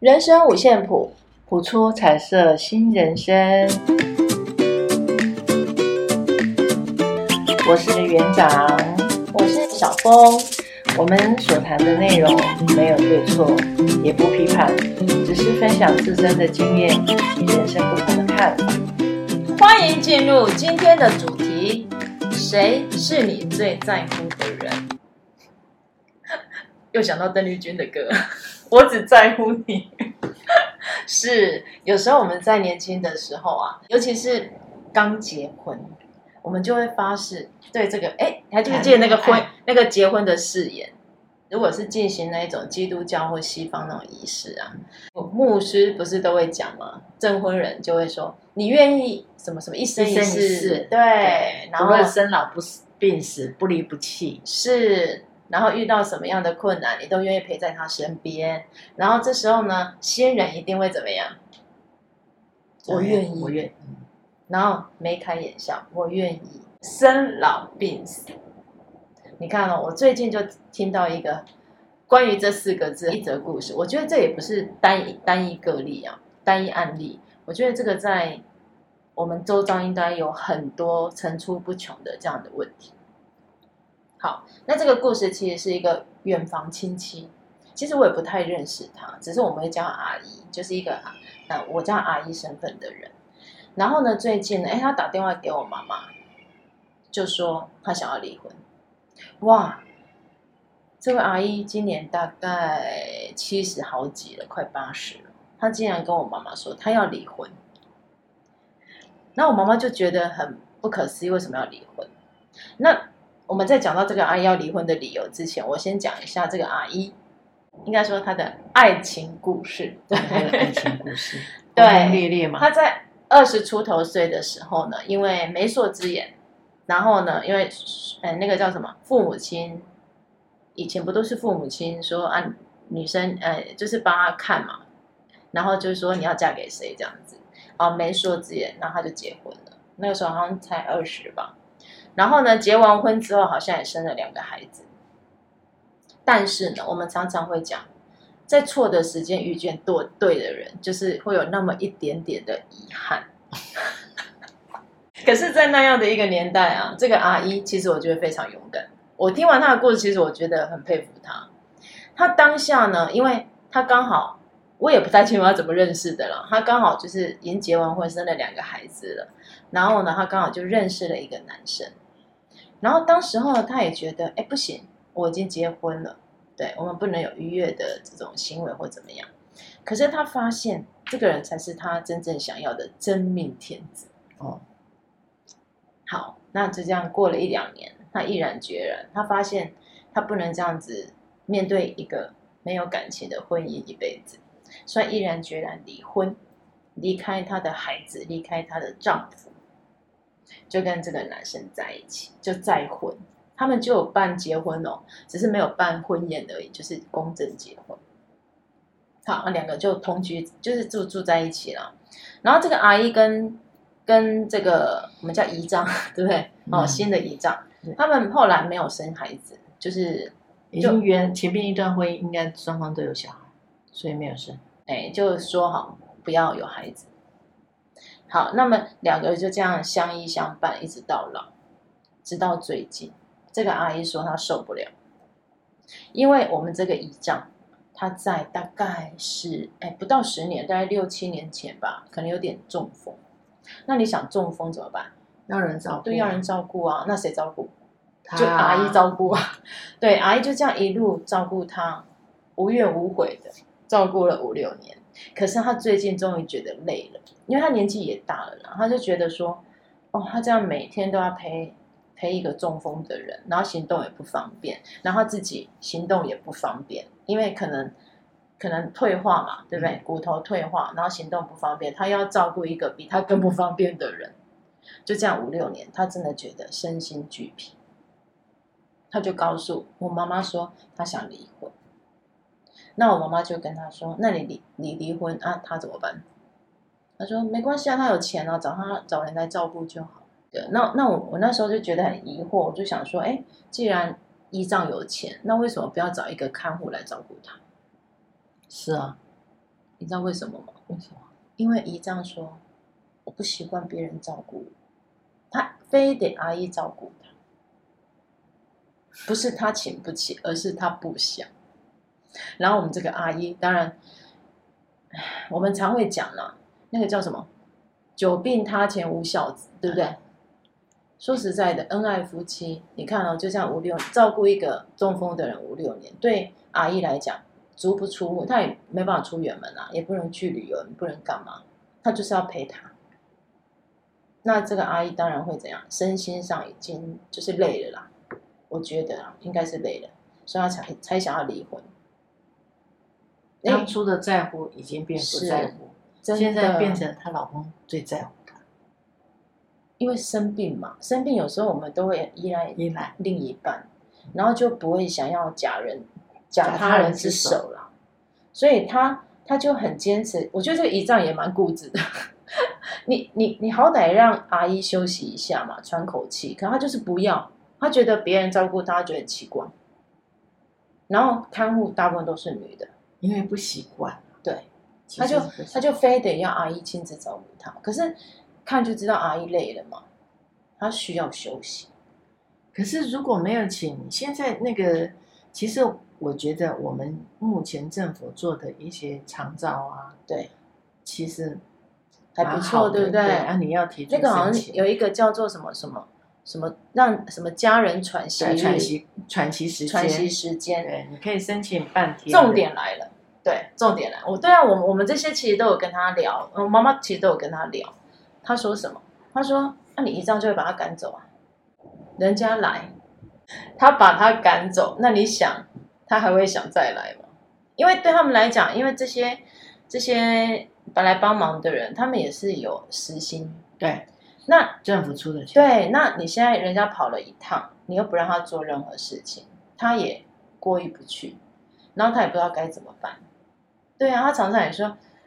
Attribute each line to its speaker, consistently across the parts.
Speaker 1: 人生五线谱，谱出彩色新人生。我是园长，我是小峰。我们所谈的内容没有对错，也不批判，只是分享自身的经验与人生不同的看法。欢迎进入今天的主题：谁是你最在乎的人？又想到邓丽君的歌，我只在乎你。是，有时候我们在年轻的时候啊，尤其是刚结婚，我们就会发誓对这个，哎，还记不记得那个婚那个结婚的誓言？如果是进行那一种基督教或西方那种仪式啊，牧师不是都会讲吗？证婚人就会说：“你愿意什么什么一生一世，对，然
Speaker 2: 后生老不死、病死、不离不弃，
Speaker 1: 是。”然后遇到什么样的困难，你都愿意陪在他身边。然后这时候呢，新人一定会怎么样？我愿意，
Speaker 2: 我愿意。
Speaker 1: 然后眉开眼笑，我愿意。生老病死，你看哦，我最近就听到一个关于这四个字一则故事。我觉得这也不是单一单一个例啊，单一案例。我觉得这个在我们周遭应该有很多层出不穷的这样的问题。好，那这个故事其实是一个远房亲戚，其实我也不太认识他，只是我们会叫阿姨，就是一个啊，我叫阿姨身份的人。然后呢，最近呢，哎，他打电话给我妈妈，就说他想要离婚。哇，这位阿姨今年大概七十好几了，快八十了，她竟然跟我妈妈说她要离婚。那我妈妈就觉得很不可思议，为什么要离婚？那我们在讲到这个阿姨要离婚的理由之前，我先讲一下这个阿姨，应该说她的爱情故事。对，
Speaker 2: 爱情故事，
Speaker 1: 对，
Speaker 2: 轰轰烈烈嘛。
Speaker 1: 她在二十出头岁的时候呢，因为媒妁之言，然后呢，因为呃那个叫什么父母亲，以前不都是父母亲说啊，女生呃就是帮她看嘛，然后就是说你要嫁给谁这样子，啊媒妁之言，然后她就结婚了。那个时候好像才二十吧。然后呢，结完婚之后好像也生了两个孩子，但是呢，我们常常会讲，在错的时间遇见对对的人，就是会有那么一点点的遗憾。可是，在那样的一个年代啊，这个阿姨其实我觉得非常勇敢。我听完她的故事，其实我觉得很佩服她。她当下呢，因为她刚好，我也不太清楚他怎么认识的了。他刚好就是已经结完婚，生了两个孩子了。然后呢，他刚好就认识了一个男生。然后当时候他也觉得，哎，不行，我已经结婚了，对，我们不能有逾越的这种行为或怎么样。可是他发现这个人才是他真正想要的真命天子哦。好，那就这样过了一两年，他毅然决然，他发现他不能这样子面对一个没有感情的婚姻一辈子，所以毅然决然离婚，离开她的孩子，离开她的丈夫。就跟这个男生在一起，就再婚，他们就有办结婚哦，只是没有办婚宴而已，就是公证结婚。好，那两个就同居，就是住住在一起了。然后这个阿姨跟跟这个我们叫姨丈，对不对？哦，新的姨丈，他们后来没有生孩子，就是
Speaker 2: 已经原前面一段婚姻应该双方都有小孩，所以没有生。
Speaker 1: 哎，就说好不要有孩子。好，那么两个人就这样相依相伴，一直到老，直到最近，这个阿姨说她受不了，因为我们这个姨丈，他在大概是哎不到十年，大概六七年前吧，可能有点中风。那你想中风怎么办？
Speaker 2: 要人照顾啊，
Speaker 1: 对，要人照顾啊。那谁照顾？就阿姨照顾啊。对，阿姨就这样一路照顾他，无怨无悔的照顾了五六年。可是他最近终于觉得累了，因为他年纪也大了，然后他就觉得说，哦，他这样每天都要陪陪一个中风的人，然后行动也不方便，然后自己行动也不方便，因为可能可能退化嘛，对不对？骨头退化，然后行动不方便，他要照顾一个比他更不方便的人，就这样五六年，他真的觉得身心俱疲，他就告诉我妈妈说，他想离婚。那我妈妈就跟他说：“那你离你离婚啊，他怎么办？”他说：“没关系啊，他有钱啊，找他找人来照顾就好。”对，那那我我那时候就觉得很疑惑，我就想说：“哎，既然姨丈有钱，那为什么不要找一个看护来照顾他？”
Speaker 2: 是啊，
Speaker 1: 你知道为什么吗？
Speaker 2: 为什么？
Speaker 1: 因为姨丈说我不习惯别人照顾我，他非得阿姨照顾他，不是他请不起，而是他不想。然后我们这个阿姨，当然，我们常会讲了，那个叫什么“久病榻前无孝子”，对不对？说实在的，恩爱夫妻，你看哦，就像五六照顾一个中风的人五六年，对阿姨来讲，足不出户，她也没办法出远门啊，也不能去旅游，不能干嘛，她就是要陪他。那这个阿姨当然会怎样？身心上已经就是累了啦，我觉得啊，应该是累了，所以她才才想要离婚。
Speaker 2: 当初的在乎已经变不在乎，现在变成她老公最在乎她。
Speaker 1: 因为生病嘛，生病有时候我们都会依赖依赖另一半，然后就不会想要假人假他人之手了，所以他他就很坚持。我觉得这个姨丈也蛮固执的，你你你好歹让阿姨休息一下嘛，喘口气，可她就是不要，她觉得别人照顾他，他觉得很奇怪。然后看护大部分都是女的，
Speaker 2: 因为不习惯，
Speaker 1: 对，他就他就非得要阿姨亲自照顾他，可是。看就知道阿姨累了嘛，她需要休息。
Speaker 2: 可是如果没有请，现在那个，其实我觉得我们目前政府做的一些长照啊，
Speaker 1: 对，
Speaker 2: 其实
Speaker 1: 还不错，对不对？
Speaker 2: 啊，你要提出
Speaker 1: 那个好像有一个叫做什么什么什么，让什么家人喘息
Speaker 2: 喘息喘息时间
Speaker 1: 喘息时间，
Speaker 2: 对，你可以申请半天。
Speaker 1: 重点来了，对，重点来，我对啊，我我们这些其实都有跟他聊，我妈妈其实都有跟他聊。他说什么？他说：“那你一丈就会把他赶走啊？人家来，他把他赶走，那你想，他还会想再来吗？因为对他们来讲，因为这些这些本来帮忙的人，他们也是有私心。
Speaker 2: 对，
Speaker 1: 那
Speaker 2: 政府出的钱。
Speaker 1: 对，那你现在人家跑了一趟，你又不让他做任何事情，他也过意不去，然后他也不知道该怎么办。对啊，他常常也说：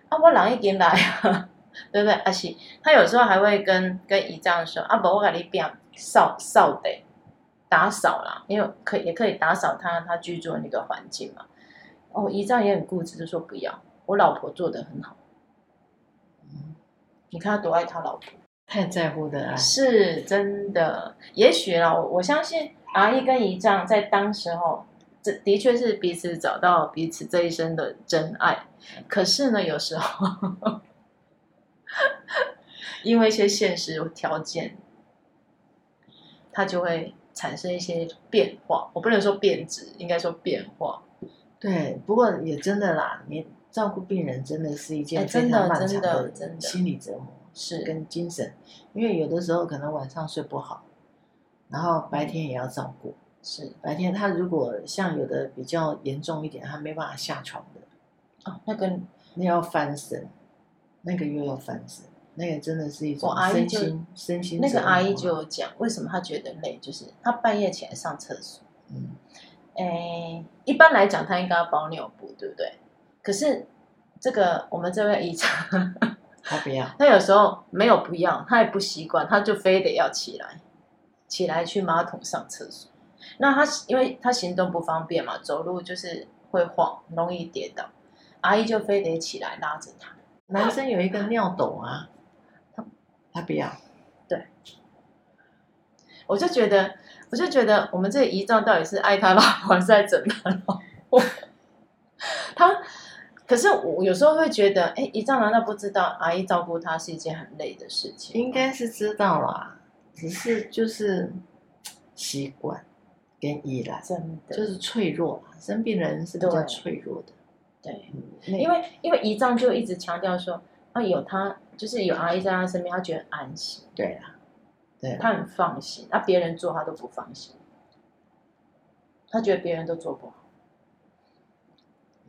Speaker 1: 啊，我狼一点来啊。”对不对？阿西，他有时候还会跟跟姨丈说：“啊，不，我给你变扫扫的，打扫啦，因为可也可以打扫他他居住的那个环境嘛。”哦，姨丈也很固执，就说不要。我老婆做的很好，嗯，你看他多爱他老婆，
Speaker 2: 太在乎的爱，
Speaker 1: 是真的。也许啦，我我相信阿姨跟姨丈在当时候，这的确是彼此找到彼此这一生的真爱。可是呢，有时候。因为一些现实条件，它就会产生一些变化。我不能说变质，应该说变化。
Speaker 2: 对，不过也真的啦，你照顾病人真的是一件非常漫长的心理折磨，是跟精神。因为有的时候可能晚上睡不好，然后白天也要照顾。是白天他如果像有的比较严重一点，他没办法下床的。
Speaker 1: 哦，那跟
Speaker 2: 那要翻身。那个又要翻身，那个真的是一种身心身心。
Speaker 1: 那个阿姨就有讲，为什么她觉得累，就是她半夜起来上厕所。嗯，诶，一般来讲，她应该要包尿布，对不对？可是这个我们这位姨丈，
Speaker 2: 他不要，
Speaker 1: 他有时候没有不要，他也不习惯，他就非得要起来，起来去马桶上厕所。那他因为他行动不方便嘛，走路就是会晃，容易跌倒，阿姨就非得起来拉着他。
Speaker 2: 男生有一个尿斗啊，他他不要，
Speaker 1: 对，我就觉得，我就觉得，我们这个姨丈到底是爱他老婆还是在整他老婆？他，可是我有时候会觉得，哎，姨丈难道不知道阿姨照顾他是一件很累的事情？
Speaker 2: 应该是知道啦，只是就是习惯跟依赖，
Speaker 1: 真的
Speaker 2: 就是脆弱嘛，生病人是比较脆弱的。
Speaker 1: 对，因为因为姨丈就一直强调说，啊，有他就是有阿姨在他身边，他觉得安心。
Speaker 2: 对啊，对，
Speaker 1: 他很放心。那别人做他都不放心，他觉得别人都做不好。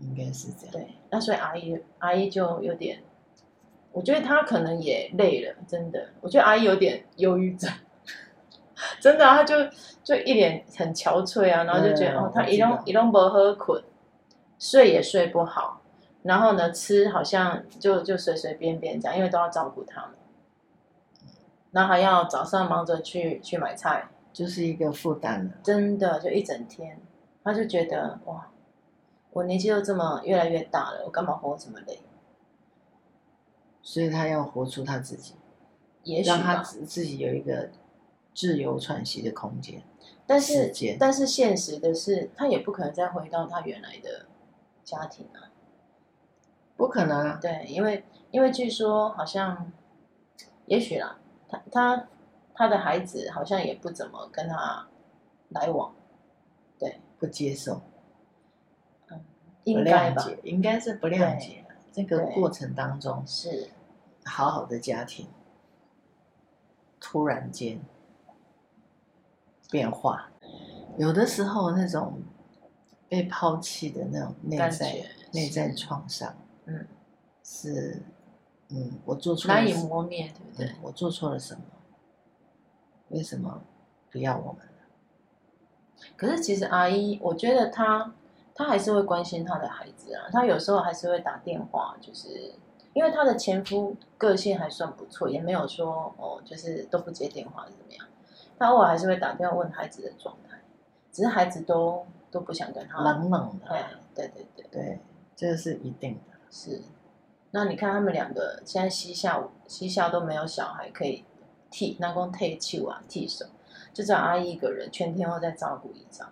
Speaker 2: 应该是这样。
Speaker 1: 对，那所以阿姨阿姨就有点，我觉得她可能也累了，真的。我觉得阿姨有点忧郁症，真的，她就就一脸很憔悴啊，然后就觉得哦，她一弄一弄不喝困。睡也睡不好，然后呢，吃好像就就随随便便这样，因为都要照顾他们，然后还要早上忙着去去买菜，
Speaker 2: 就是一个负担了。
Speaker 1: 真的，就一整天，他就觉得哇，我年纪都这么越来越大了，我干嘛活这么累？
Speaker 2: 所以他要活出他自己，
Speaker 1: 也许
Speaker 2: 让他自自己有一个自由喘息的空间。
Speaker 1: 但是，但是现实的是，他也不可能再回到他原来的家庭啊，
Speaker 2: 不可能啊。
Speaker 1: 对，因为因为据说好像，也许啦，他他他的孩子好像也不怎么跟他来往，对，
Speaker 2: 不接受，
Speaker 1: 嗯，应该吧，
Speaker 2: 应该是不谅解。这个过程当中
Speaker 1: 是
Speaker 2: 好好的家庭，突然间。变化，有的时候那种被抛弃的那种内在内在创伤，嗯，是，嗯，我做错了
Speaker 1: 难以磨灭，对不对？
Speaker 2: 我做错了什么？为什么不要我们了？
Speaker 1: 可是其实阿姨，我觉得她她还是会关心他的孩子啊，他有时候还是会打电话，就是因为他的前夫个性还算不错，也没有说哦，就是都不接电话怎么样。他偶尔还是会打电话问孩子的状态，只是孩子都都不想跟他
Speaker 2: 冷冷的。
Speaker 1: 对对对对
Speaker 2: 对，这是一定的。
Speaker 1: 是，那你看他们两个现在膝下膝下都没有小孩可以替，那光替手啊替手，就只有阿姨一个人全天候在照顾一张。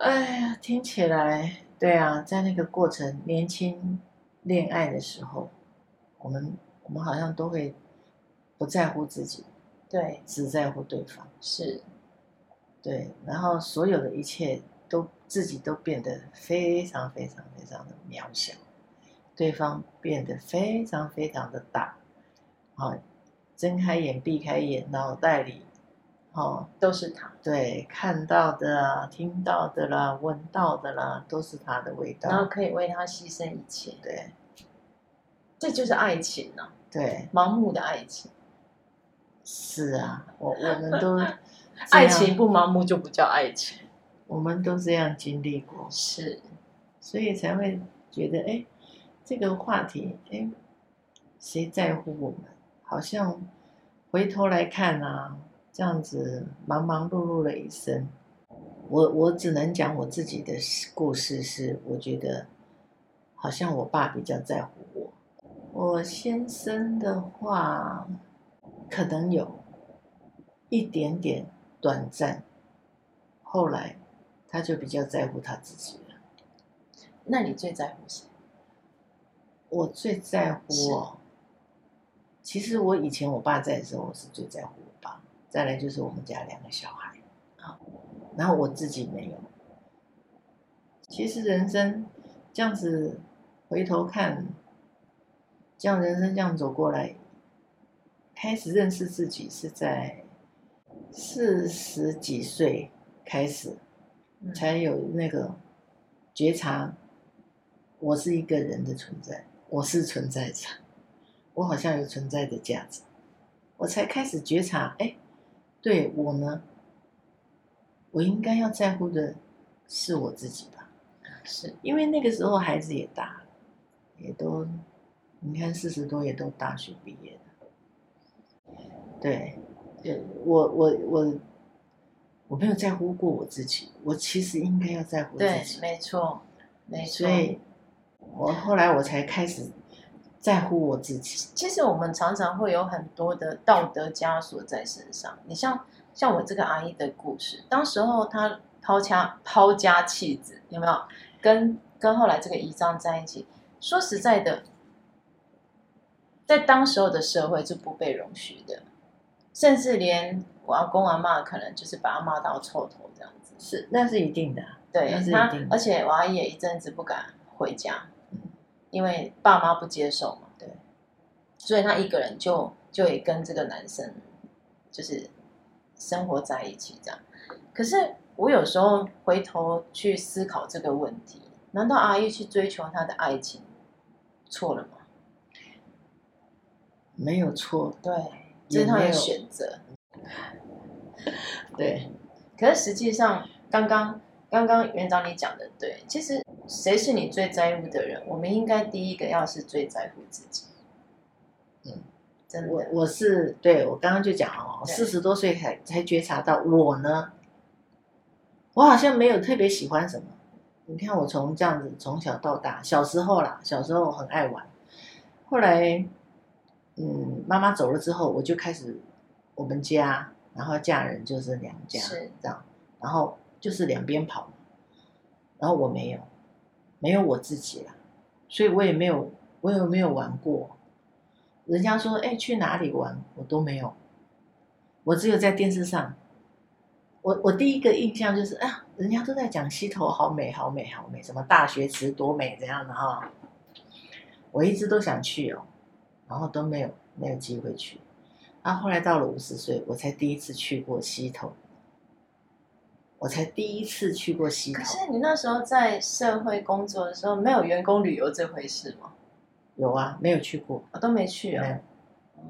Speaker 2: 哎呀，听起来对啊，在那个过程年轻恋爱的时候，我们我们好像都会。不在乎自己，
Speaker 1: 对，
Speaker 2: 只在乎对方，
Speaker 1: 是，
Speaker 2: 对，然后所有的一切都自己都变得非常非常非常的渺小，对方变得非常非常的大，啊，睁开眼闭开眼，脑袋里，哦，
Speaker 1: 都是他，
Speaker 2: 对，看到的、听到的啦、闻到的啦，都是他的味道，
Speaker 1: 然后可以为他牺牲一切，
Speaker 2: 对，
Speaker 1: 这就是爱情呢、啊，
Speaker 2: 对，
Speaker 1: 盲目的爱情。
Speaker 2: 是啊，我我们都
Speaker 1: 爱情不盲目就不叫爱情，
Speaker 2: 我们都这样经历过，
Speaker 1: 是，
Speaker 2: 所以才会觉得哎，这个话题哎，谁在乎我们？好像回头来看啊，这样子忙忙碌碌了一生，我我只能讲我自己的故事，是我觉得好像我爸比较在乎我，我先生的话。可能有一点点短暂，后来他就比较在乎他自己了。
Speaker 1: 那你最在乎谁？
Speaker 2: 我最在乎我。其实我以前我爸在的时候，我是最在乎。再来就是我们家两个小孩啊，然后我自己没有。其实人生这样子回头看，这样人生这样走过来。开始认识自己是在四十几岁开始，才有那个觉察，我是一个人的存在，我是存在着，我好像有存在的价值，我才开始觉察，哎，对我呢，我应该要在乎的是我自己吧？是因为那个时候孩子也大了，也都，你看四十多也都大学毕业了。对，对，我我我我没有在乎过我自己，我其实应该要在乎自己。
Speaker 1: 对，没错，没错。
Speaker 2: 所以，我后来我才开始在乎我自己。
Speaker 1: 其实我们常常会有很多的道德枷锁在身上。你像像我这个阿姨的故事，当时候她抛家抛家弃子，有没有？跟跟后来这个姨丈在一起，说实在的，在当时候的社会是不被容许的。甚至连我阿公阿妈可能就是把他骂到臭头这样子，
Speaker 2: 是那是一定的，
Speaker 1: 对，
Speaker 2: 那是一定的。
Speaker 1: 而且我阿姨也一阵子不敢回家，嗯，因为爸妈不接受嘛，对，所以他一个人就就也跟这个男生就是生活在一起这样。可是我有时候回头去思考这个问题，难道阿姨去追求他的爱情错了吗？
Speaker 2: 没有错，
Speaker 1: 对。这是他的选择，
Speaker 2: 对。
Speaker 1: 可是实际上，刚刚刚刚园长你讲的对，其实谁是你最在乎的人？我们应该第一个要是最在乎自己。
Speaker 2: 嗯，真的。我我是对我刚刚就讲哦，四十多岁才才觉察到我呢，我好像没有特别喜欢什么，你看我从这样子从小到大，小时候啦，小时候很爱玩，后来，嗯，妈妈走了之后，我就开始我们家，然后嫁人就是娘家，是这样，然后就是两边跑，然后我没有，没有我自己啦，所以我也没有，我也没有玩过。人家说，哎，去哪里玩，我都没有，我只有在电视上。我我第一个印象就是，啊，人家都在讲溪头好美，好美，好美，什么大学池多美，怎样的哈。我一直都想去哦，然后都没有没有机会去。然后后来到了五十岁，我才第一次去过溪头，我才第一次去过西头。
Speaker 1: 可是你那时候在社会工作的时候，没有员工旅游这回事吗？
Speaker 2: 有啊，没有去过，
Speaker 1: 我都没去啊。
Speaker 2: 嗯。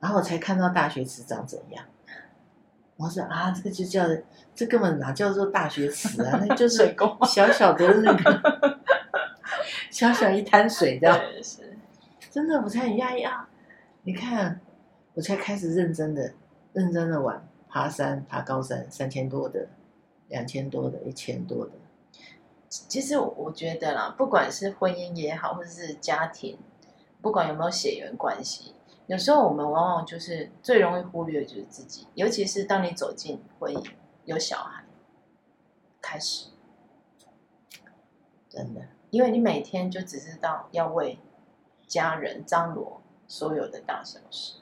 Speaker 2: 然后我才看到大学池长怎样。我说啊，这个就叫，这根本哪叫做大学池啊？那就 是小小的那个，小小一滩水这样。是，真的，我才很压抑啊！你看，我才开始认真的、认真的玩爬山、爬高山，三千多的、两千多的、一千多的。
Speaker 1: 其实我觉得啦，不管是婚姻也好，或者是家庭，不管有没有血缘关系。有时候我们往往就是最容易忽略的就是自己，尤其是当你走进婚姻、有小孩开始，
Speaker 2: 真的，
Speaker 1: 因为你每天就只知道要为家人张罗所有的大小事，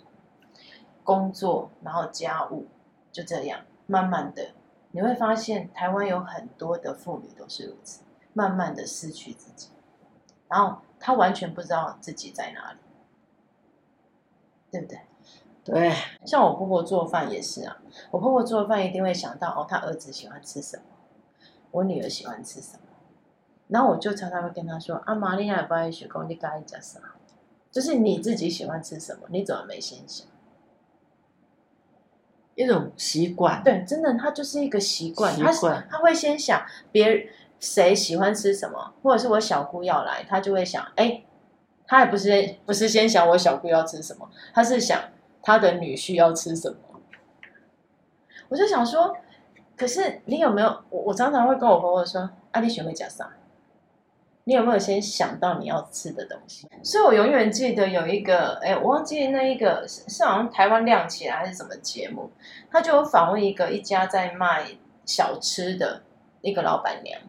Speaker 1: 工作，然后家务，就这样，慢慢的你会发现，台湾有很多的妇女都是如此，慢慢的失去自己，然后她完全不知道自己在哪里。对不对？
Speaker 2: 对，
Speaker 1: 像我婆婆做饭也是啊。我婆婆做饭一定会想到哦，她儿子喜欢吃什么，我女儿喜欢吃什么。然后我就常常会跟她说：“啊，玛利亚也不爱学工，你该讲啥？就是你自己喜欢吃什么，你怎么没先想？
Speaker 2: 一种习惯。
Speaker 1: 对，真的，他就是一个习惯。
Speaker 2: 习惯。
Speaker 1: 他他会先想别人谁喜欢吃什么，或者是我小姑要来，他就会想，哎。他也不是不是先想我小姑要吃什么，他是想他的女婿要吃什么。我就想说，可是你有没有？我我常常会跟我婆婆说：“啊，你学会讲啥？你有没有先想到你要吃的东西？”所以，我永远记得有一个，哎，我忘记那一个是好像台湾亮起来还是什么节目，他就有访问一个一家在卖小吃的一个老板娘，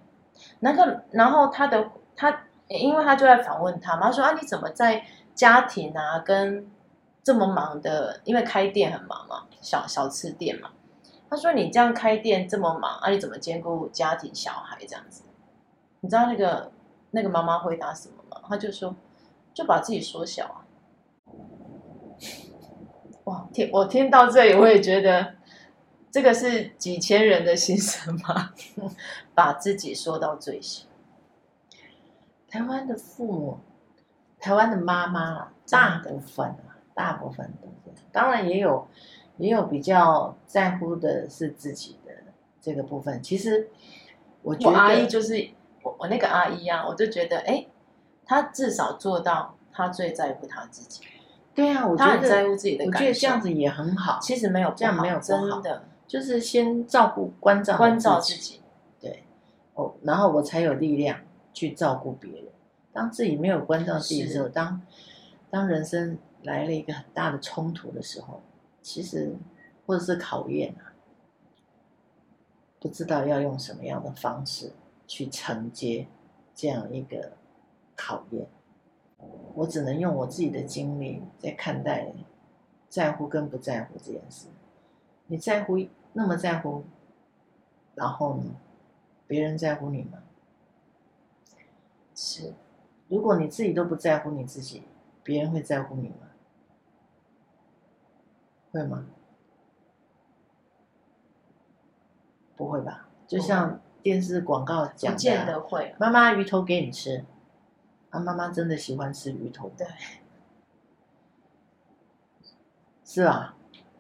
Speaker 1: 那个然后他的他。因为他就在访问他嘛，他说啊，你怎么在家庭啊跟这么忙的？因为开店很忙嘛，小小吃店嘛。他说你这样开店这么忙啊，你怎么兼顾家庭小孩这样子？你知道那个那个妈妈回答什么吗？她就说就把自己缩小啊。哇，听我听到这里，我也觉得这个是几千人的心声吧，把自己缩到最小。
Speaker 2: 台湾的父母，台湾的妈妈，大部分啊，大部分都是。当然也有，也有比较在乎的是自己的这个部分。其实，我觉得我
Speaker 1: 阿姨就是我，我那个阿姨啊，我就觉得，哎，她至少做到，她最在乎她自己。
Speaker 2: 对啊，我觉得
Speaker 1: 她很在乎自己的感受。
Speaker 2: 我觉得这样子也很好。
Speaker 1: 其实没有
Speaker 2: 这样没有
Speaker 1: 真的，
Speaker 2: 就是先照顾、关照、
Speaker 1: 关照自己。
Speaker 2: 对，哦，然后我才有力量。去照顾别人，当自己没有关照自己的时候，当当人生来了一个很大的冲突的时候，其实或者是考验啊，不知道要用什么样的方式去承接这样一个考验，我只能用我自己的经历在看待在乎跟不在乎这件事。你在乎，那么在乎，然后呢，别人在乎你吗？是，如果你自己都不在乎你自己，别人会在乎你吗？会吗？不会吧？就像电视广告讲的，
Speaker 1: 不见得会。
Speaker 2: 妈妈鱼头给你吃，啊，妈妈真的喜欢吃鱼头。
Speaker 1: 对，
Speaker 2: 是啊，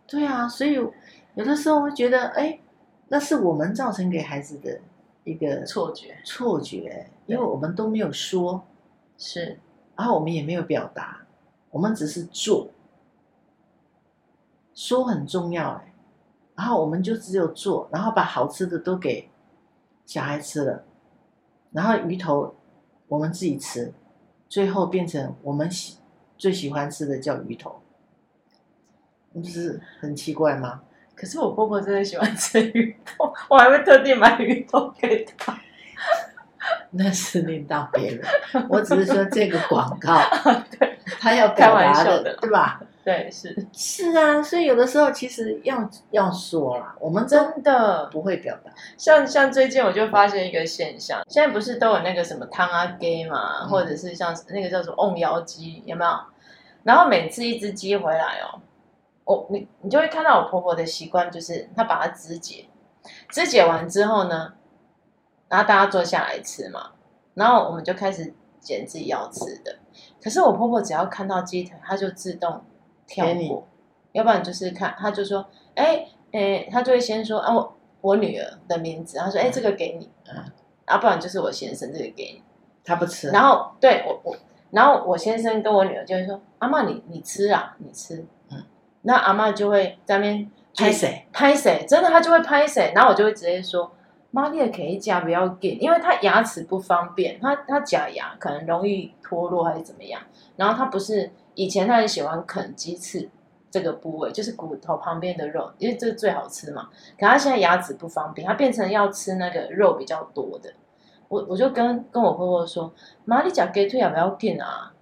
Speaker 2: 对啊，所以有的时候会觉得，哎，那是我们造成给孩子的。一个
Speaker 1: 错觉，
Speaker 2: 错觉，因为我们都没有说，
Speaker 1: 是，
Speaker 2: 然后我们也没有表达，我们只是做，说很重要哎，然后我们就只有做，然后把好吃的都给小孩吃了，然后鱼头我们自己吃，最后变成我们喜最喜欢吃的叫鱼头，不是很奇怪吗？
Speaker 1: 可是我婆婆真的喜欢吃鱼头，我还会特地买鱼头给她。
Speaker 2: 那是另当别论，我只是说这个广告，对，他要表达的，对吧？
Speaker 1: 对，是
Speaker 2: 是啊，所以有的时候其实要要说啦，我们真的不会表达。
Speaker 1: 像像最近我就发现一个现象，现在不是都有那个什么汤阿给嘛，嗯、或者是像那个叫做瓮窑鸡，有没有？然后每次一只鸡回来哦，我你你就会看到我婆婆的习惯，就是她把它肢解，肢解完之后呢，然后大家坐下来吃嘛，然后我们就开始捡自己要吃的。可是我婆婆只要看到鸡腿，她就自动。跳过，要不然就是看，他就说，哎，哎，他就会先说啊，我我女儿的名字，他说，哎，这个给你，嗯，啊，不然就是我先生这个给你，
Speaker 2: 他不吃，
Speaker 1: 然后对我我，然后我先生跟我女儿就会说，阿妈你你吃啊，你吃，嗯，那阿妈就会在那边
Speaker 2: 拍谁？
Speaker 1: 拍谁，真的他就会拍谁，然后我就会直接说，妈你也可以夹不要给，因为他牙齿不方便，他他假牙可能容易脱落还是怎么样，然后他不是。以前他很喜欢啃鸡翅这个部位，就是骨头旁边的肉，因为这个最好吃嘛。可他现在牙齿不方便，他变成要吃那个肉比较多的。我我就跟跟我婆婆说：“妈，你讲鸡腿要不要紧啊？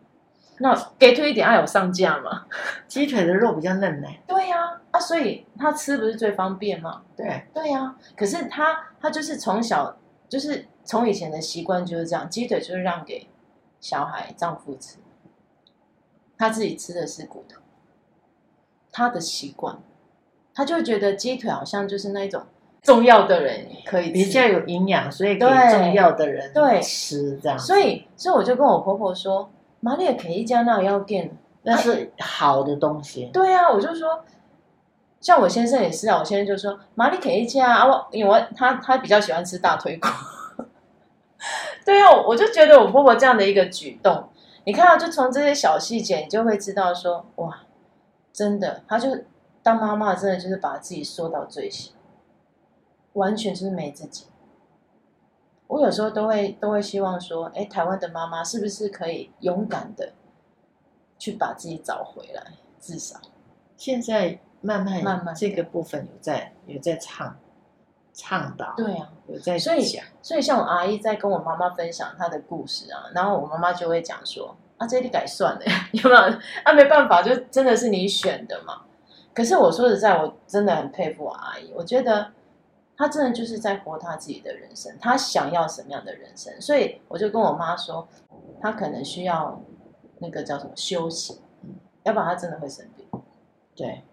Speaker 1: 那鸡腿一点爱有上架嘛？
Speaker 2: 鸡腿的肉比较嫩呢。”
Speaker 1: 对呀，啊，啊，所以他吃不是最方便吗？
Speaker 2: 对
Speaker 1: 对呀。可是他他就是从小就是从以前的习惯就是这样，鸡腿就是让给小孩丈夫吃。他自己吃的是骨头，他的习惯，他就会觉得鸡腿好像就是那种重要的人可以吃，
Speaker 2: 比较有营养，所以给重要的人对吃这样。
Speaker 1: 所以，所以我就跟我婆婆说：“玛丽也可以加那要店，
Speaker 2: 那是好的东西。”
Speaker 1: 对啊，我就说，像我先生也是啊，我先生就说：“玛丽肯一家啊，我因为他他比较喜欢吃大腿骨。”对啊，我就觉得我婆婆这样的一个举动。你看到，就从这些小细节，你就会知道说，哇，真的，他就当妈妈，真的就是把自己缩到最小，完全就是没自己。我有时候都会都会希望说，哎，台湾的妈妈是不是可以勇敢的去把自己找回来？至少
Speaker 2: 现在慢慢慢慢这个部分有在有在唱。倡导
Speaker 1: 对啊，
Speaker 2: 有在
Speaker 1: 所以所以像我阿姨在跟我妈妈分享她的故事啊，然后我妈妈就会讲说啊，这里改算了，有没有？啊，没办法，就真的是你选的嘛。可是我说实在，我真的很佩服我阿姨，我觉得她真的就是在活她自己的人生，她想要什么样的人生。所以我就跟我妈说，她可能需要那个叫什么休息，嗯，要不然她真的会生病。
Speaker 2: 对，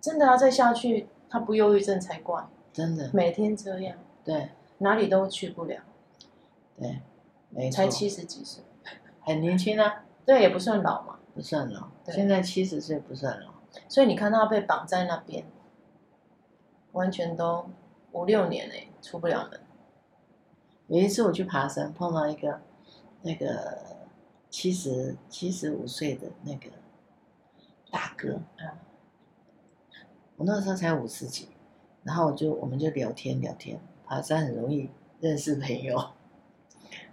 Speaker 1: 真的要再下去，她不忧郁症才怪。
Speaker 2: 真的。
Speaker 1: 每天这样，
Speaker 2: 对，
Speaker 1: 哪里都去不了，
Speaker 2: 对，没错，
Speaker 1: 才七十几岁，
Speaker 2: 很年轻啊，
Speaker 1: 对，也不算老嘛，
Speaker 2: 不算老，现在七十岁不算老，
Speaker 1: 所以你看他被绑在那边，完全都五六年哎，出不了门。
Speaker 2: 有一次我去爬山，碰到一个那个七十七十五岁的那个大哥，啊，我那时候才五十几。然后我就我们就聊天聊天，爬山很容易认识朋友，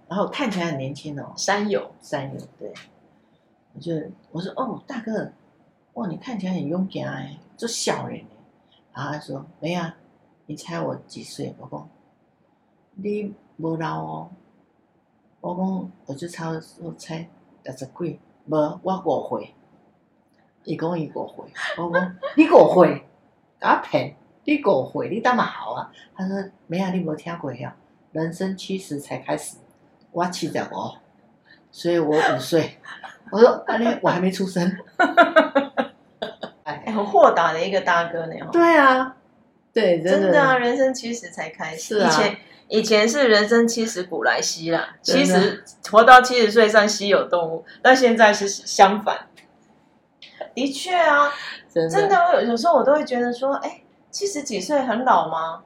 Speaker 2: 然后看起来很年轻哦，
Speaker 1: 山友。
Speaker 2: 山友对，我就我说哦大哥，哇你看起来很勇敢哎，做小人哎，然后他说没有，你猜我几岁？我说你不老哦，我说我就差我猜六十几，无我五岁，伊讲伊五岁，我说你五岁，假骗。你狗回，你干嘛好啊？他说：“没啊，你没听过呀？人生七十才开始，我七十五，所以我五岁。”我说：“啊，你我还没出生。”
Speaker 1: 哎，很豁达的一个大哥呢。
Speaker 2: 对啊，对，
Speaker 1: 真的，啊，人生七十才开始。啊、以前以前是人生七十古来稀啦，七十活到七十岁算稀有动物，但现在是相反。的确啊，真的，真的，我有有时候我都会觉得说，哎。七十几岁很老吗？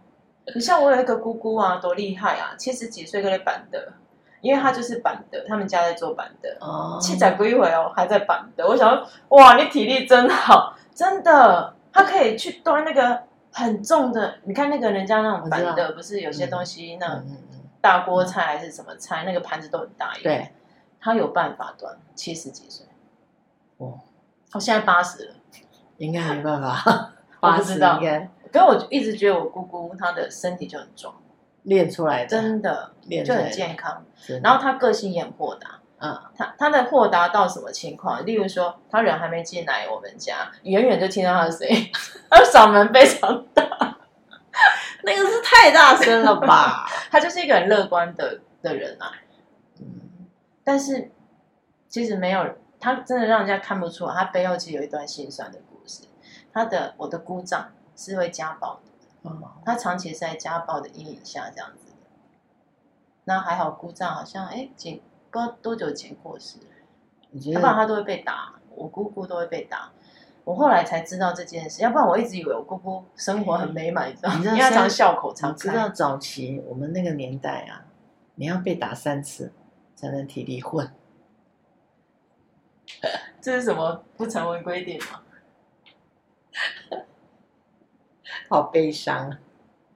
Speaker 1: 你像我有一个姑姑啊，多厉害啊！七十几岁跟你板的，因为她就是板的，他们家在做板的。哦，七仔归回哦，还在板的。我想说，哇，你体力真好，真的，他可以去端那个很重的。你看那个人家那种板的，不是有些东西那大锅菜还是什么菜，那个盘子都很大。
Speaker 2: 对，
Speaker 1: 他有办法端，七十几岁。
Speaker 2: 哇，
Speaker 1: 我现在八十了，
Speaker 2: 应该没办法。我不知道，应该。
Speaker 1: 可是我一直觉得我姑姑她的身体就很壮，
Speaker 2: 练出来的，
Speaker 1: 真的就很健康。然后她个性也很豁达。嗯，她她的豁达到什么情况？例如说，她人还没进来我们家，远远就听到她的声音，她的嗓门非常大，
Speaker 2: 那个是太大声了吧？
Speaker 1: 她就是一个很乐观的的人啊。嗯，但是其实没有，她真的让人家看不出来，她背后其实有一段心酸的故事。她的我的姑丈。是会家暴的，嗯，他长期是在家暴的阴影下这样子的。那还好，姑丈好像哎，前不知道多久前过世，要不然他都会被打，我姑姑都会被打。我后来才知道这件事，要不然我一直以为我姑姑生活很美满，你知道吗？因为他常笑口常开。
Speaker 2: 知道早期我们那个年代啊，你要被打三次才能提离婚，
Speaker 1: 这是什么不成文规定吗？
Speaker 2: 好悲伤，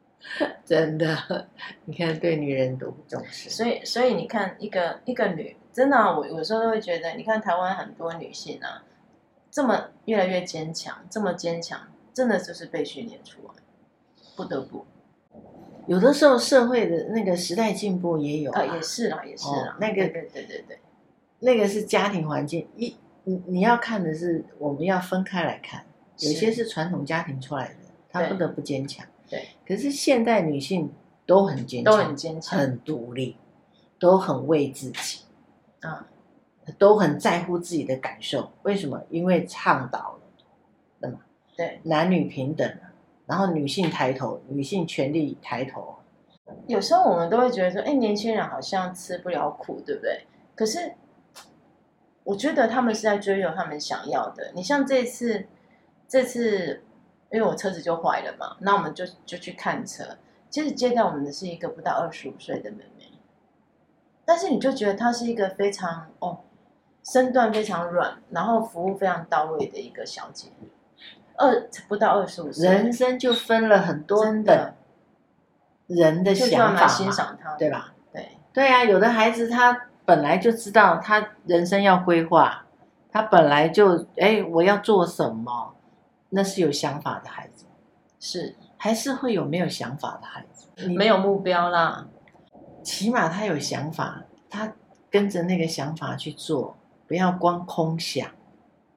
Speaker 2: 真的。你看，对女人都不重视。
Speaker 1: 所以，所以你看，一个一个女，真的、啊，我有时候都会觉得，你看台湾很多女性啊，这么越来越坚强，这么坚强，真的就是被训练出来，不得不。
Speaker 2: 有的时候，社会的那个时代进步也有啊，
Speaker 1: 呃、也是啦，也是啦。
Speaker 2: 哦、那个，
Speaker 1: 对对对对对，
Speaker 2: 那个是家庭环境。一，你你要看的是，我们要分开来看，有些是传统家庭出来的。她不得不坚强，
Speaker 1: 对。
Speaker 2: 可是现代女性都很坚强，
Speaker 1: 都很坚强，
Speaker 2: 很独立，都很为自己，
Speaker 1: 啊，
Speaker 2: 都很在乎自己的感受。为什么？因为倡导了，对吗？
Speaker 1: 对，
Speaker 2: 男女平等，然后女性抬头，女性权利抬头。
Speaker 1: 有时候我们都会觉得说，哎，年轻人好像吃不了苦，对不对？可是我觉得他们是在追求他们想要的。你像这次，这次。因为我车子就坏了嘛，那我们就就去看车。其实接待我们的是一个不到二十五岁的妹妹，但是你就觉得她是一个非常哦，身段非常软，然后服务非常到位的一个小姐。二不到二十五岁，
Speaker 2: 人生就分了很多的人的想法，
Speaker 1: 欣赏她，
Speaker 2: 对吧？
Speaker 1: 对
Speaker 2: 对啊，有的孩子他本来就知道他人生要规划，他本来就哎，我要做什么。那是有想法的孩子，
Speaker 1: 是
Speaker 2: 还是会有没有想法的孩子？
Speaker 1: 没有目标啦，
Speaker 2: 起码他有想法，他跟着那个想法去做，不要光空想。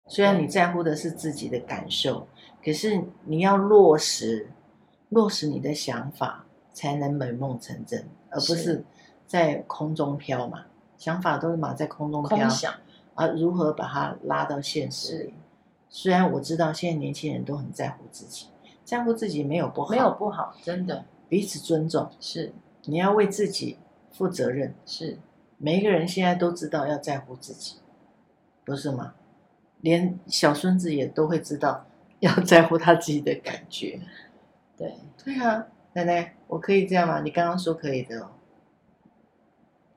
Speaker 2: 虽然你在乎的是自己的感受，可是你要落实，落实你的想法，才能美梦成真，而不是在空中飘嘛。想法都是嘛在空中
Speaker 1: 飘，
Speaker 2: 啊，如何把它拉到现实里？虽然我知道现在年轻人都很在乎自己，在乎自己没有不好，
Speaker 1: 没有不好，真的
Speaker 2: 彼此尊重
Speaker 1: 是。
Speaker 2: 你要为自己负责任
Speaker 1: 是。
Speaker 2: 每一个人现在都知道要在乎自己，不是吗？连小孙子也都会知道要在乎他自己的感觉。
Speaker 1: 对
Speaker 2: 对啊，奶奶，我可以这样吗？你刚刚说可以的哦。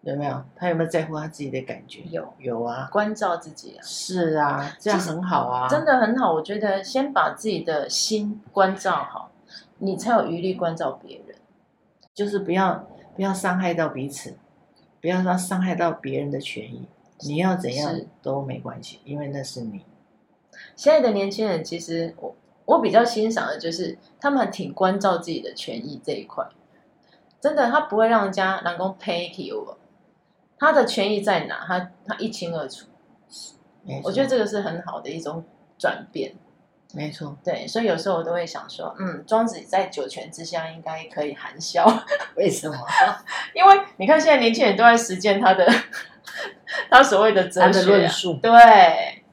Speaker 2: 有没有？他有没有在乎他自己的感觉？
Speaker 1: 有
Speaker 2: 有啊，
Speaker 1: 关照自己啊。
Speaker 2: 是啊，这样很好啊，
Speaker 1: 真的很好。我觉得先把自己的心关照好，你才有余力关照别人。
Speaker 2: 就是不要不要伤害到彼此，不要让伤害到别人的权益。你要怎样都没关系，因为那是你。
Speaker 1: 现在的年轻人，其实我我比较欣赏的就是他们挺关照自己的权益这一块。真的，他不会让人家人工 pay you。他的权益在哪？他他一清二楚，我觉得这个是很好的一种转变。
Speaker 2: 没错，
Speaker 1: 对，所以有时候我都会想说，嗯，庄子在九泉之下应该可以含笑。
Speaker 2: 为什么？
Speaker 1: 因为你看现在年轻人都在实践他的 他所谓的哲学、啊、
Speaker 2: 论述，
Speaker 1: 对，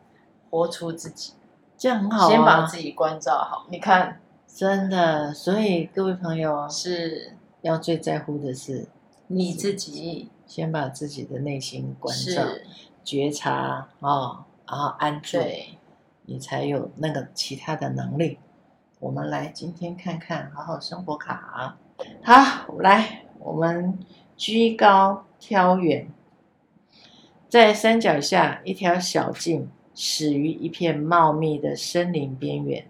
Speaker 1: 活出自己，
Speaker 2: 这样很好、啊。
Speaker 1: 先把自己关照好，你看，
Speaker 2: 真的，所以各位朋友
Speaker 1: 是
Speaker 2: 要最在乎的是
Speaker 1: 你自己。
Speaker 2: 先把自己的内心关照、觉察啊、哦，然后安住，你才有那个其他的能力。我们来今天看看好好生活卡。好，来，我们居高挑远，在山脚下一条小径，始于一片茂密的森林边缘，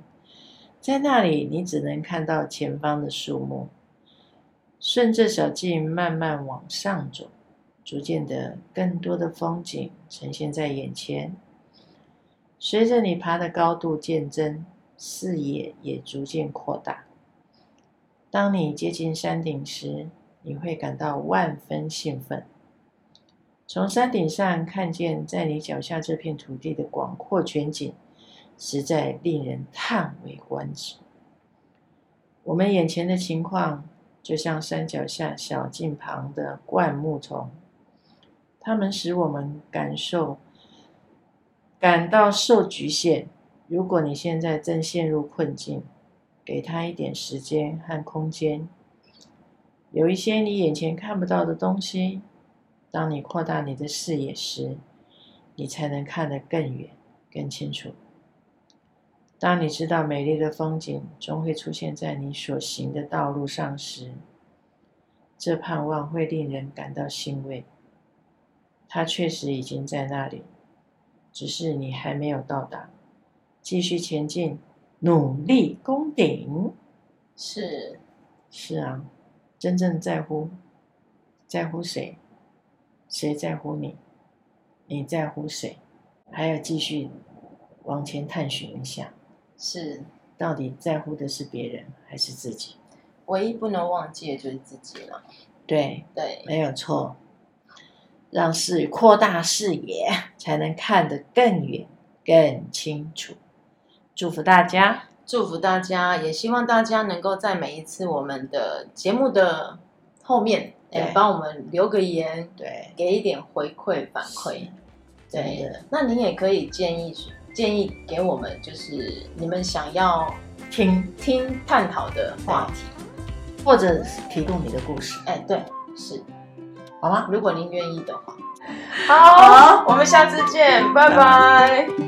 Speaker 2: 在那里，你只能看到前方的树木。顺着小径慢慢往上走，逐渐的更多的风景呈现在眼前。随着你爬的高度渐增，视野也逐渐扩大。当你接近山顶时，你会感到万分兴奋。从山顶上看见在你脚下这片土地的广阔全景，实在令人叹为观止。我们眼前的情况，就像山脚下小径旁的灌木丛，它们使我们感受感到受局限。如果你现在正陷入困境，给他一点时间和空间，有一些你眼前看不到的东西。当你扩大你的视野时，你才能看得更远、更清楚。当你知道美丽的风景终会出现在你所行的道路上时，这盼望会令人感到欣慰。它确实已经在那里，只是你还没有到达。继续前进。努力攻顶，
Speaker 1: 是，
Speaker 2: 是啊，真正在乎，在乎谁？谁在乎你？你在乎谁？还要继续往前探寻一下，
Speaker 1: 是，
Speaker 2: 到底在乎的是别人还是自己？
Speaker 1: 唯一不能忘记的就是自己了。
Speaker 2: 对
Speaker 1: 对，
Speaker 2: 没有错。让视扩大视野，才能看得更远、更清楚。祝福大家，
Speaker 1: 祝福大家，也希望大家能够在每一次我们的节目的后面，哎，帮我们留个言，
Speaker 2: 对，
Speaker 1: 给一点回馈反馈，对。那您也可以建议建议给我们，就是你们想要听听探讨的话题，
Speaker 2: 或者提供你的故事，
Speaker 1: 哎，对，是，
Speaker 2: 好吗？
Speaker 1: 如果您愿意的话，好，好，我们下次见。拜拜。